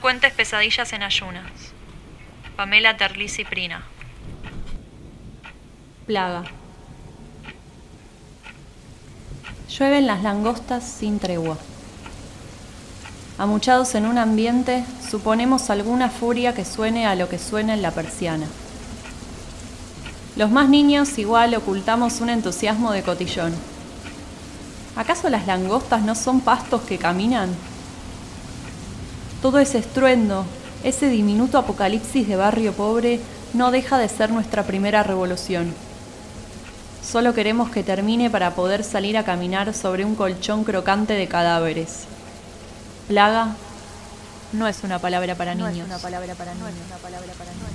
cuentes pesadillas en ayunas. Pamela Terlisi Prina. Plaga. Llueven las langostas sin tregua. Amuchados en un ambiente, suponemos alguna furia que suene a lo que suena en la persiana. Los más niños igual ocultamos un entusiasmo de cotillón. ¿Acaso las langostas no son pastos que caminan? Todo ese estruendo, ese diminuto apocalipsis de barrio pobre, no deja de ser nuestra primera revolución. Solo queremos que termine para poder salir a caminar sobre un colchón crocante de cadáveres. Plaga no es una palabra para niños. No es una palabra para niños. No es una palabra para niños.